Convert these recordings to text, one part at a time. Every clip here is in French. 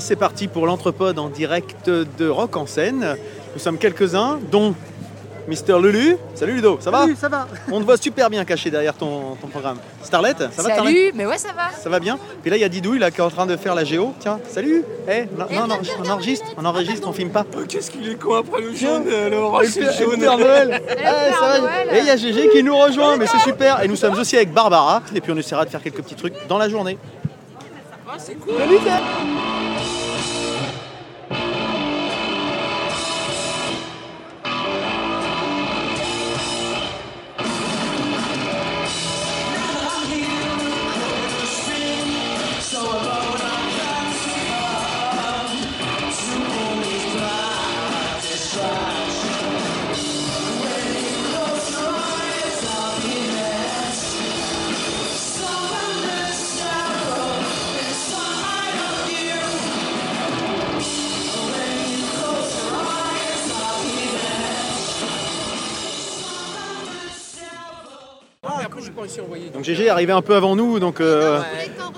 Voilà, c'est parti pour l'entrepode en direct de Rock en scène. Nous sommes quelques-uns, dont Mister Lulu. Salut Ludo, ça va Salut, ça va On te voit super bien caché derrière ton, ton programme. Starlet, ça va Starlet Salut, mais ouais, ça va. Ça va bien Puis là, il y a Didouille là, qui est en train de faire la géo. Tiens, salut Eh, non, non, non, on enregistre, on enregistre, on filme pas. Oh, Qu'est-ce qu'il est con après le jaune alors Et le Père- et le Père Noël Ah, ça va. Et il y a Gégé qui nous rejoint, mais c'est super. Et nous sommes aussi avec Barbara. Et puis on essaiera de faire quelques petits trucs dans la journée. Ah, c'est cool. Donc Gégé est arrivé un peu avant nous. Donc euh,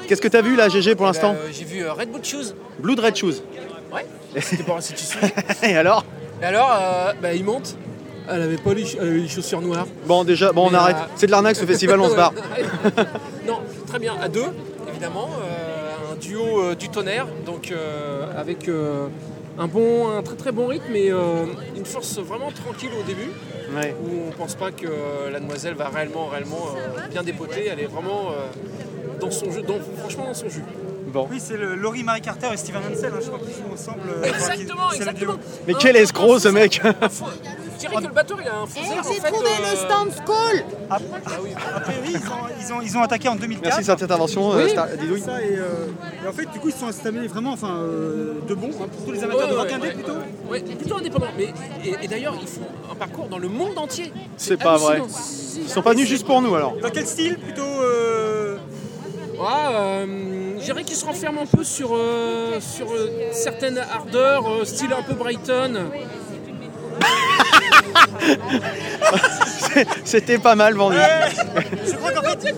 qu'est-ce que t'as vu là, Gégé, pour l'instant Euh, j'ai vu euh, Red Bull Shoes. Blood Red Shoes. Ouais. C'était tissu. Et alors Et alors, euh, bah, il monte. Elle avait pas les, ch- elle avait les chaussures noires. Bon, déjà, bon, on arrête. euh, C'est de l'arnaque ce festival, on se barre. non, très bien. À deux, évidemment. euh, un duo euh, du tonnerre. Donc, euh, avec euh, un, bon, un très très bon rythme et euh, une force vraiment tranquille au début. Ouais. Où on pense pas que euh, la demoiselle va réellement, réellement euh, bien dépoter. Elle est vraiment euh, dans son jeu, dans- franchement dans son jus. Bon. Oui, c'est le Laurie Marie Carter et Steven Hansel, hein, je crois qu'ils jouent ensemble. euh, enfin, Exactement, exactement. Mais quel escroc ce mec dirais que le batteur il a un faux air, en J'ai trouvé euh, le stand Skull. A, Ah oui. a priori, ils ont, ils, ont, ils ont attaqué en 2004. Merci de cette intervention, euh, Oui, Star- Didouille. ça, et, euh, et en fait, du coup, ils se sont installés vraiment enfin, euh, de bon hein, pour tous les amateurs Ouais, de rock ouais, indé ouais, plutôt. Ouais, plutôt indépendant. Mais, et, et d'ailleurs, ils font un parcours dans le monde entier. C'est pas vrai. Ils sont pas venus juste pour nous alors. Dans quel style plutôt euh, Ouais, euh, je dirais qu'ils se renferment un peu sur, euh, sur euh, certaines ardeurs, euh, style un peu Brighton. C'était pas mal vendu. Je crois qu'en fait.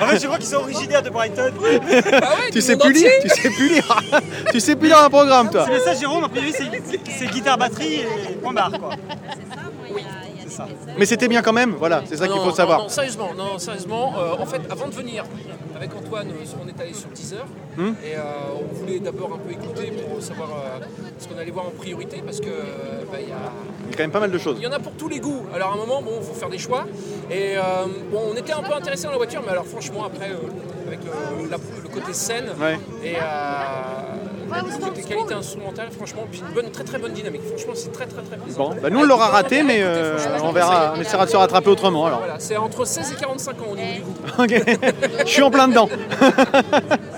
en fait, je crois qu'ils sont originaires de Brighton. Ah ouais, Tu sais plus lire, tu sais plus lire. tu sais plus lire un programme toi. C'est ça, Jérôme, a priori, c'est- guitare, batterie et point barre, quoi. C'est ça. Mais c'était bien quand même, voilà, c'est ça Non, qu'il non, faut savoir. Non, non, sérieusement, non, sérieusement euh, en fait, avant de venir avec Antoine, euh, on est allé sur Deezer Hmm. et euh, on voulait d'abord un peu écouter pour savoir euh, ce qu'on allait voir en priorité parce que bah, il y a Il y a quand même pas mal de choses. Il y en a pour tous les goûts. Alors à un moment, bon, faut faire des choix. Et bon, on était un peu intéressés dans la voiture, mais alors franchement, après, avec la- le côté scène Ouais. et côté qualité instrumentale, franchement, puis une bonne, très très bonne dynamique. Franchement, c'est très très très. Bon, bah nous on l'aura raté, mais euh, on verra, on essaiera de se rattraper autrement alors. Voilà, c'est entre 16 et 45 ans au niveau du goût. Ok. Je suis en plein dedans.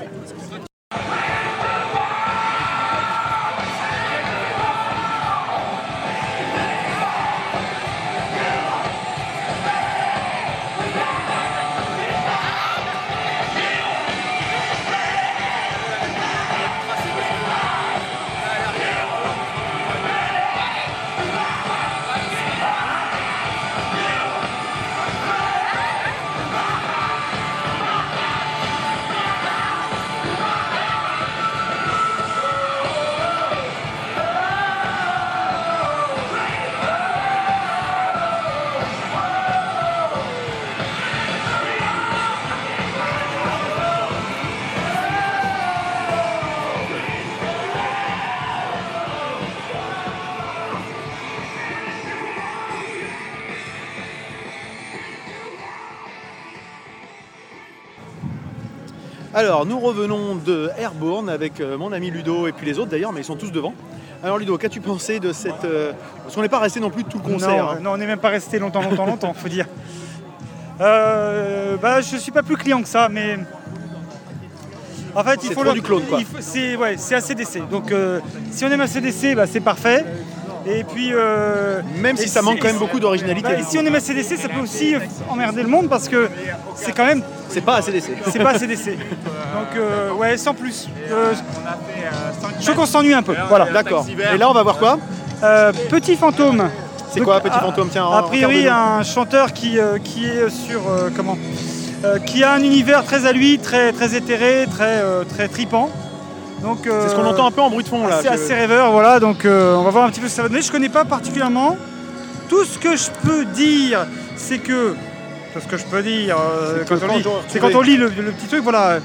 Alors, nous revenons de Airborne avec euh, mon ami Ludo et puis les autres d'ailleurs, mais ils sont tous devant. Alors Ludo, qu'as-tu pensé de cette... euh, Parce qu'on n'est pas resté non plus tout le concert. non, hein. non, on n'est même pas resté longtemps, longtemps, longtemps, faut dire. Euh, bah, je suis pas plus client que ça, mais en fait, il C'est faut trop du clone, quoi. il faut- C'est ouais, c'est ACDC. Donc, euh, si on aime ACDC, bah, c'est parfait. Et puis, euh, Même si ça manque quand même beaucoup d'originalité. bah, et si on aime ACDC, ça peut aussi emmerder le monde parce que c'est quand même, C'est pas ACDC. c'est pas ACDC. Donc, euh, ouais, sans plus. Euh, je trouve qu'on s'ennuie un peu. Voilà. D'accord. Et là, on va voir quoi? Euh, Petit fantôme. C'est quoi, Petit a- Fantôme? Tiens, A priori, un chanteur qui, euh, qui est sur. euh, comment? Euh, Qui a un univers très à lui, très, très éthéré, très, euh, très tripant. Donc, C'est ce qu'on euh, entend un peu en bruit de fond là. que- assez rêveur, voilà, donc euh, on va voir un petit peu ce que ça va donner. Je connais pas particulièrement. Tout ce que je peux dire, c'est que. Tout ce que je peux dire, euh, C'est quand on lit, on- c'est quand on lit le, le petit truc, voilà.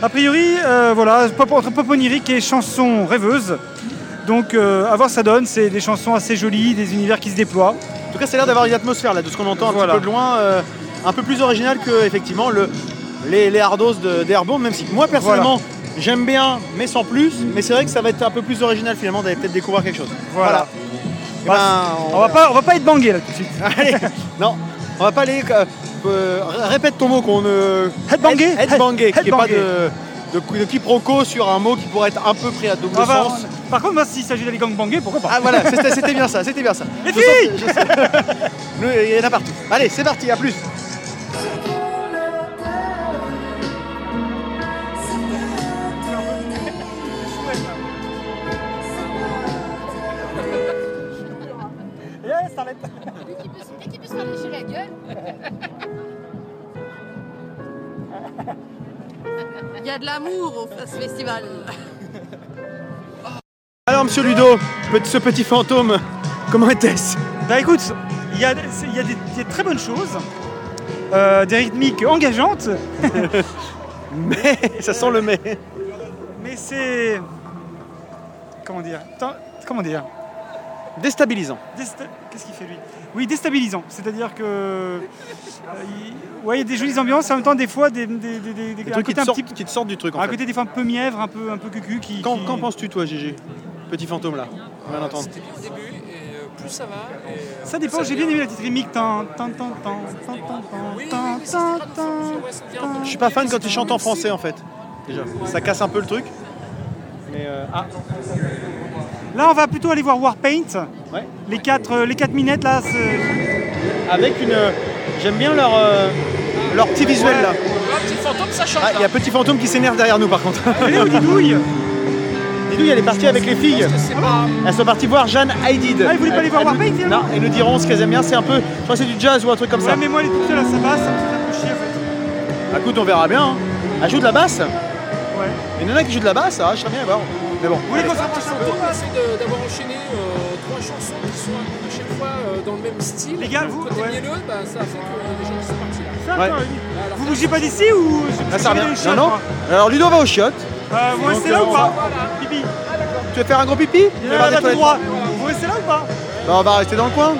A priori, euh, voilà, pop, entre pop onirique et chansons rêveuses. Donc, euh, à voir ça donne, c'est des chansons assez jolies, des univers qui se déploient. En tout cas, ça a l'air d'avoir une atmosphère là, de ce qu'on entend un Voilà. petit peu de loin, euh, un peu plus original que effectivement le, les, les hardos d'Airborne, même si moi personnellement j'aime bien, mais sans plus. Mais c'est vrai que ça va être un peu plus original finalement d'aller peut-être découvrir quelque chose. Voilà. Eh ben, On va pas, on va pas être bangé là tout de suite. Allez, non, on va pas aller. euh, euh, répète ton mot qu'on ne. Headbanger Head- Headbanger, qu'il n'y ait pas de, de, de quiproquo sur un mot qui pourrait être un peu pris à double va- sens. Par contre, moi, s'il s'agit d'aller gangbanger, pourquoi pas? Ah voilà, c'était bien ça, c'était bien ça. Les filles Il y en a partout. Allez, c'est parti, à plus. Dès qu'il peut, dès qu'il peut se faire lécher la gueule. Il y a de l'amour au- ce festival. Alors, monsieur Ludo, ce petit fantôme, comment était-ce? Bah écoute, il y a, il y a des, très bonnes choses, euh, des rythmiques engageantes, Mais ça sent le mais. mais c'est. Comment dire Comment dire? Déstabilisant. Qu'est-ce qu'il fait lui? Oui, déstabilisant. C'est-à-dire que. euh, il... ouais, il y a des jolies ambiances, en même temps, des fois, des, des, des, des- Des un trucs qui côté te, un sortent, petit- qui te sortent du truc en un fait. côté des fois un peu mièvre, un peu, un peu cucu qui. Qu'en qui- penses-tu toi, Gégé? Petit fantôme là, on vient d'entendre. C'était bien au début et euh, plus ça va. et, euh, Ça dépend, j'ai bien aimé la petite rythmique. Je suis pas fan quand tu chantes en français en fait. Déjà, ça casse un peu le truc. Mais euh, ah, Là, on va plutôt aller voir Warpaint. ouais. Les quatre, euh, les quatre minettes là, c'est- Avec une, j'aime bien leur euh, leur petit visuel là. Petit fantôme, ça change. Ah, il y a petit fantôme qui s'énerve derrière nous par contre. Elle est où Didouille Didouille, elle est partie avec les filles. Pas. Elles sont parties voir Jeanne Haydid. Ah, ils voulaient pas aller voir nous- Warpaint, finalement Non, elles nous diront ce qu'elles aiment bien. C'est un peu, je crois que c'est du jazz ou un truc comme ça. Ouais, mais moi, elle est toute seule à sa basse, ça me fait un peu chier en fait. Bah, écoute, on verra bien. hein. Elle joue de la basse. Ouais. Il y en a qui joue de la basse, ah, je serais bien à voir. Mais bon. Vous voulez qu'on se rapproche un peu de- d'avoir enchaîné euh, trois chansons qui sont à chaque fois euh, dans le même style. Les gars, vous- côté ouais. mielleux, bah, ça fait qu'il y a des gens qui sont partis là. Ça, Ouais. attends, Là, alors, Vous bougez pas d'ici ou Là, ça revient. je- Non, non. Alors, Ludo va au chiottes. Euh, Vous restez là ou pas Pipi Tu veux faire un gros pipi Il y Tu en veux a voir là des tout toilettes droit. Vous restez là ou pas Bah, on va rester dans le coin.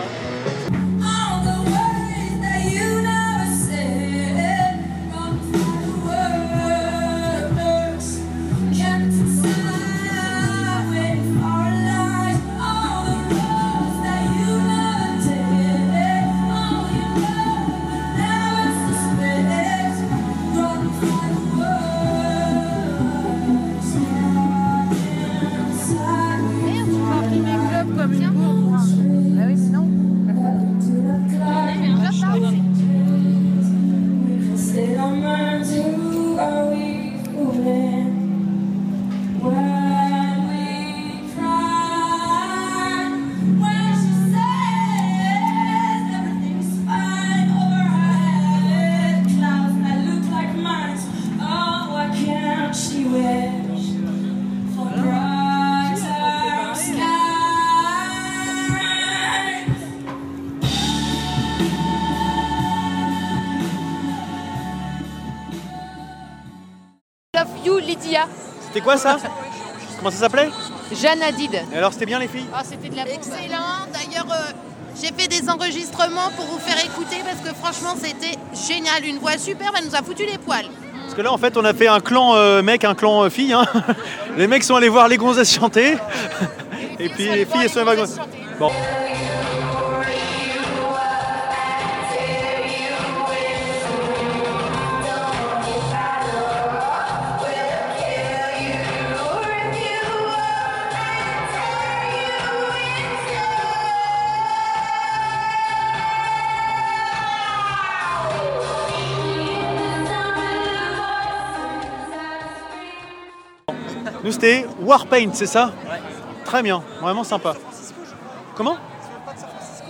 Quoi ça Comment ça s'appelait Jeanne Hadid. Et alors, c'était bien les filles Ah, c'était de la bombe. Excellent. D'ailleurs, euh, j'ai fait des enregistrements pour vous faire écouter parce que franchement, c'était génial. Une voix superbe, elle nous a foutu les poils. Parce que là, en fait, on a fait un clan euh, mec, un clan euh, fille. hein. Les mecs sont allés voir les gonzesses chanter. Et puis les filles, elles sont allées voir les gonzesses. Bon. Nous, c'était Warpaint, c'est ça Très bien, vraiment sympa. Comment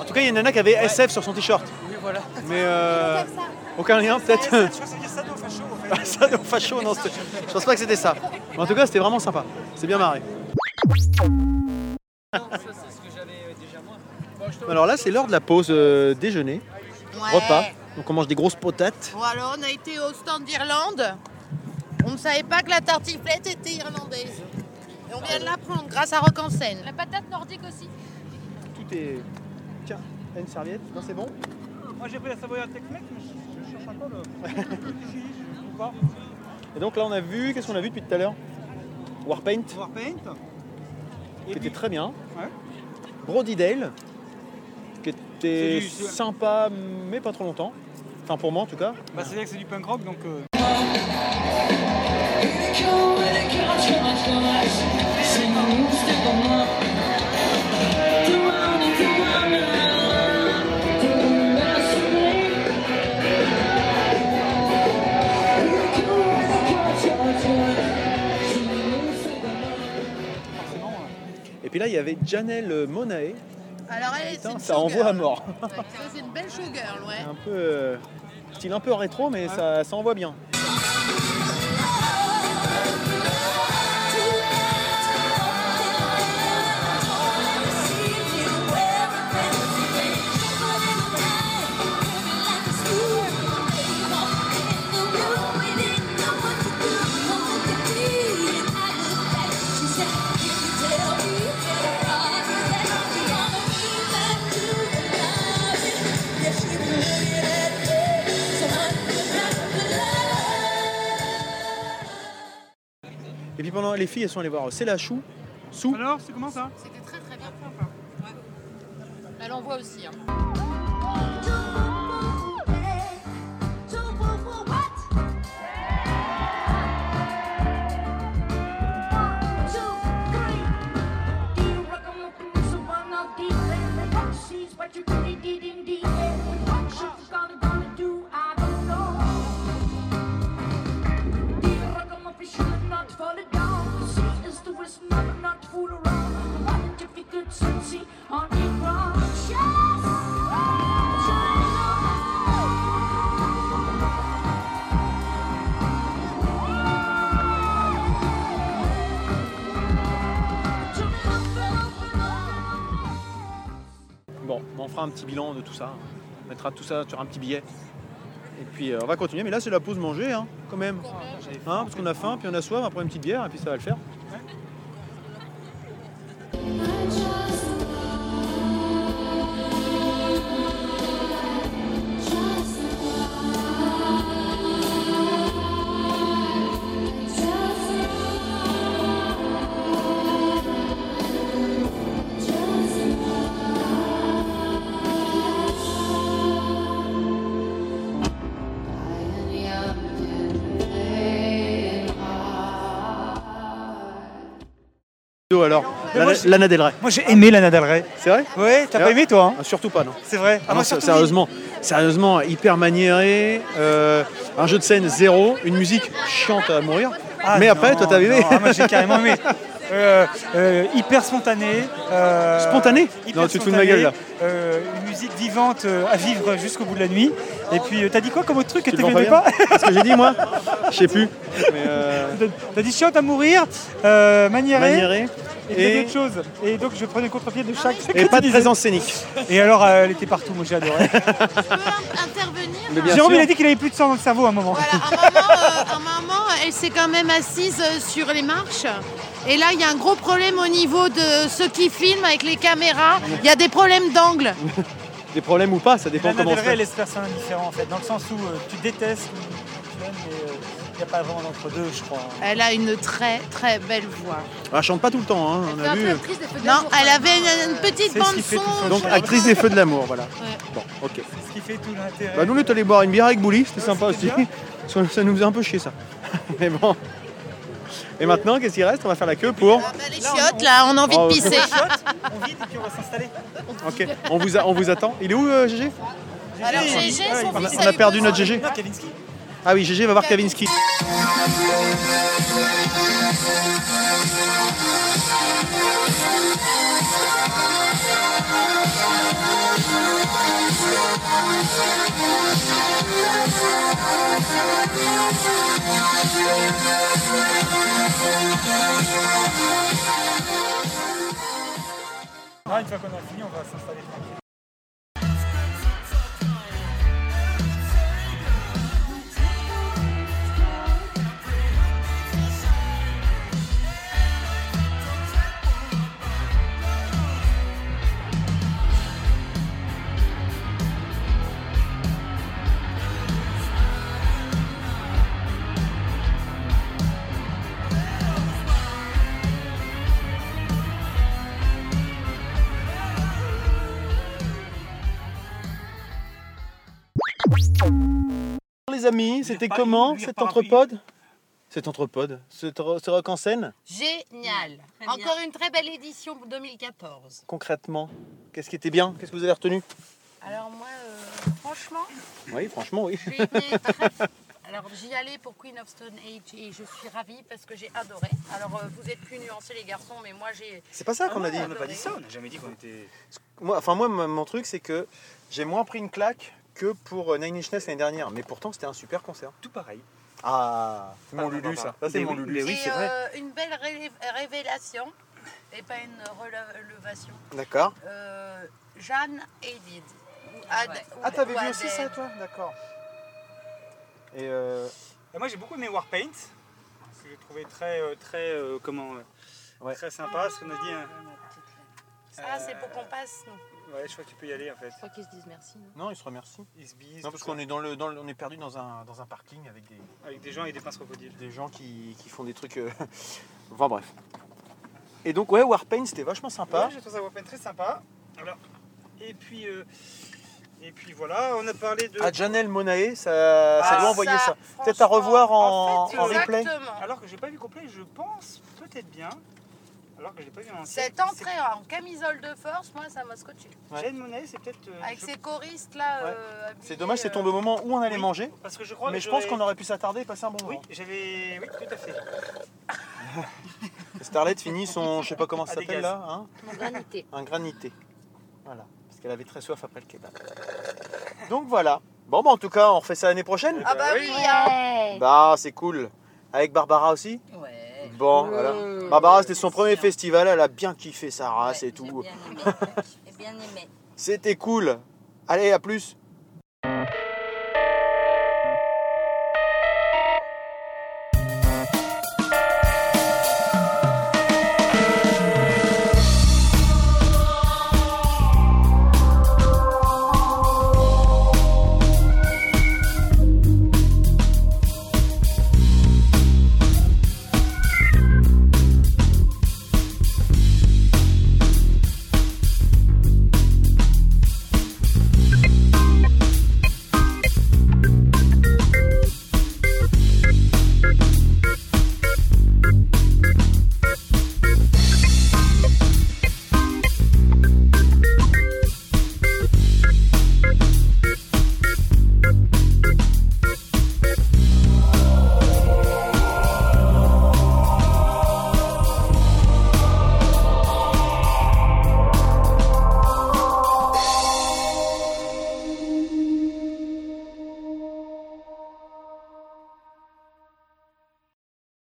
En tout cas, il y a une nana qui avait SF sur son t-shirt. Oui, voilà. Mais euh, aucun lien, peut-être Je crois que c'est dire ça, facho, en fait. ça, non, facho, non, c'était- je pense pas que c'était ça. Mais en tout cas, c'était vraiment sympa. C'est bien marré. Alors là, c'est l'heure de la pause euh, déjeuner, Ouais. repas. Donc on mange des grosses potates. Voilà, on a été au stand d'Irlande. On ne savait pas que la tartiflette était irlandaise. Et on vient de l'apprendre grâce à Rock en scène. La patate nordique aussi. Tout est. Tiens, t'as une serviette Non, c'est bon Moi j'ai pris la Savoyard Tex-Mex, mais je, je cherche encore le. Pas. Et donc là, on a vu, qu'est-ce qu'on a vu depuis tout à l'heure? Warpaint, Warpaint. qui était très bien. Ouais. Brody Dale, qui était C'est du- c'est- sympa, mais pas trop longtemps. Enfin, pour moi en tout cas. Bah, c'est-à-dire que c'est du punk rock, donc. euh, puis là, il y avait Janelle Monae. Alors elle, une ça envoie à mort. Ouais, c'est une belle showgirl, ouais. Un peu. euh, style un peu rétro, mais ça, ça envoie bien. Les filles, elles sont allées voir C'est la chou. Sou. Alors, c'est comment ça? C'était très très bien. Elle envoie aussi. hein. What you really did in the end, what you're gonna, gonna do, I Bon, on fera un petit bilan de tout ça. On mettra tout ça sur un petit billet. Et puis euh, on va continuer. Mais là, c'est la pause manger, hein, quand même. Hein, parce qu'on a faim, puis on a soif, après une petite bière, et puis ça va le faire. Lana, moi, j'ai- Lana Del Rey. Moi j'ai aimé Lana Del Rey. C'est vrai Ouais, t'as pas aimé toi hein Ah, Surtout pas, non. C'est vrai. Ah Ah, non, moi, sérieusement, sérieusement, hyper maniéré, euh, un jeu de scène zéro, une musique chiante à mourir. Ah, mais après, toi, t'as aimé non, ah, Moi j'ai carrément aimé. Euh, euh, hyper spontané. euh, Spontané hyper Non, tu te fous de ma gueule, là. Une musique vivante à vivre jusqu'au bout de la nuit. Et puis t'as dit quoi comme autre truc que n'aimais pas pas Qu'est-ce que j'ai dit, moi Je sais plus. T'as dit chiante à mourir, maniéré, maniéré. Et, d'autres choses. Et donc je prenais le contre-pied de chaque. et pas de présence scénique. Et alors euh, elle était partout, moi j'ai adoré. Intervenir Jérôme il a dit qu'il avait plus de sang dans le cerveau à un moment. Voilà, un moment, euh, un moment, elle s'est quand même assise euh, sur les marches. Et là, il y a un gros problème au niveau de ceux qui filment avec les caméras. Il y a des problèmes d'angle. Des problèmes ou pas, ça dépend comment on fait. laisse personne indifférent en fait, dans le sens où euh, tu détestes ou tu aimes, mais il n'y a pas vraiment d'entre deux, je crois. Elle a une très très belle voix. Ah, Elle chante pas tout le temps, hein, on C'est a un peu vu. actrice des feux de Non, elle avait une, une petite C'est ce bande qui fait tout son. son Donc actrice des feux de l'amour, voilà. Ouais. Bon, ok. C'est ce qui fait tout l'intérêt. Bah nous on est allé boire une bière avec Bouli, c'était sympa aussi. Ça, nous faisait un peu chier ça. Mais bon. Et maintenant, qu'est-ce qui reste? On va faire la queue pour. Ah bah, les chiottes, là, on a envie Oh, de pisser. On vide et puis on va s'installer. Ok. On vous, a- on vous attend. Il est où euh, GG Alors, GG, son on a- on perdu notre GG. Kavinsky. Ah oui, GG va voir Kavinsky. Ah, une fois qu'on a fini, on va s'installer tranquille. Les amis, c'était comment cet entrepode Cet entrepode Ce, rock en scène Génial. Encore une très belle édition pour 2014. Concrètement, qu'est-ce qui était bien Qu'est-ce que vous avez retenu Alors moi, euh, franchement, Oui, franchement, oui. j'ai été très... Alors j'y allais pour Queen of Stone Age et je suis ravie parce que j'ai adoré. Alors euh, vous êtes plus nuancés les garçons, mais moi j'ai... C'est pas ça qu'on a dit. On n'a pas dit ça, on n'a jamais dit qu'on était. Moi, enfin, moi, mon truc, c'est que j'ai moins pris une claque que pour euh, Nine Inch Nails l'année dernière. Mais pourtant, c'était un super concert. Tout pareil. Ah, c'est mon Ah, Lulu, ça. Ça, c'est mon oui, Lulu. oui, Et, c'est vrai. euh, une belle ré- révélation et pas une relevation. D'accord. Euh, Jeanne Ad- ou- Ah, t'avais vu aussi ça, toi? D'accord. Et euh, Et moi j'ai beaucoup aimé Warpaint, que j'ai trouvé très, très, euh, comment, Ouais. très sympa, ce qu'on a dit. hein. Ça, c'est pour qu'on passe, nous. Ouais, je crois que tu peux y aller en fait. Je crois qu'ils se disent merci. non? Non, il se remercie. Ils se bisent. Non, parce qu'on est dans le, dans le- on est perdu dans un, dans un parking avec des, Avec des gens et des pinces crocodiles. des gens qui, qui font des trucs. euh, Enfin bref. Et donc ouais, Warpaint, c'était vachement sympa. Ouais, j'ai trouvé ça Warpaint très sympa. Alors, et puis, euh, et puis voilà, on a parlé de. Ah, Janelle Monae, ça, ça Ah, doit envoyer ça. Peut-être à revoir en, fait, en replay. Exactement. Alors que j'ai pas vu complet, je pense peut-être bien. Alors que j'ai pas vu en Cette entrée en camisole de force, moi, ça m'a scotché. Jane Monet, c'est peut-être. euh, Avec je- ces choristes là. Ouais. euh, habillés, C'est dommage, c'est euh, tombé au moment où on allait oui. manger. Parce que je crois Mais que je pense j'aurais- qu'on aurait pu s'attarder et passer un bon Oui, moment. j'avais. Oui, tout à fait. Starlet finit son, je sais pas comment ça s'appelle là, hein, Mon granité. un granité. Voilà, parce qu'elle avait très soif après le kebab. Donc voilà. Bon, bah en tout cas, on refait ça l'année prochaine. Ah bah oui. oui, hein. Bah, c'est cool. Avec Barbara aussi Ouais. Voilà. Barbara, c'était son premier festival, elle a bien kiffé sa race et tout. Bien aimé. C'était cool. Allez, à plus.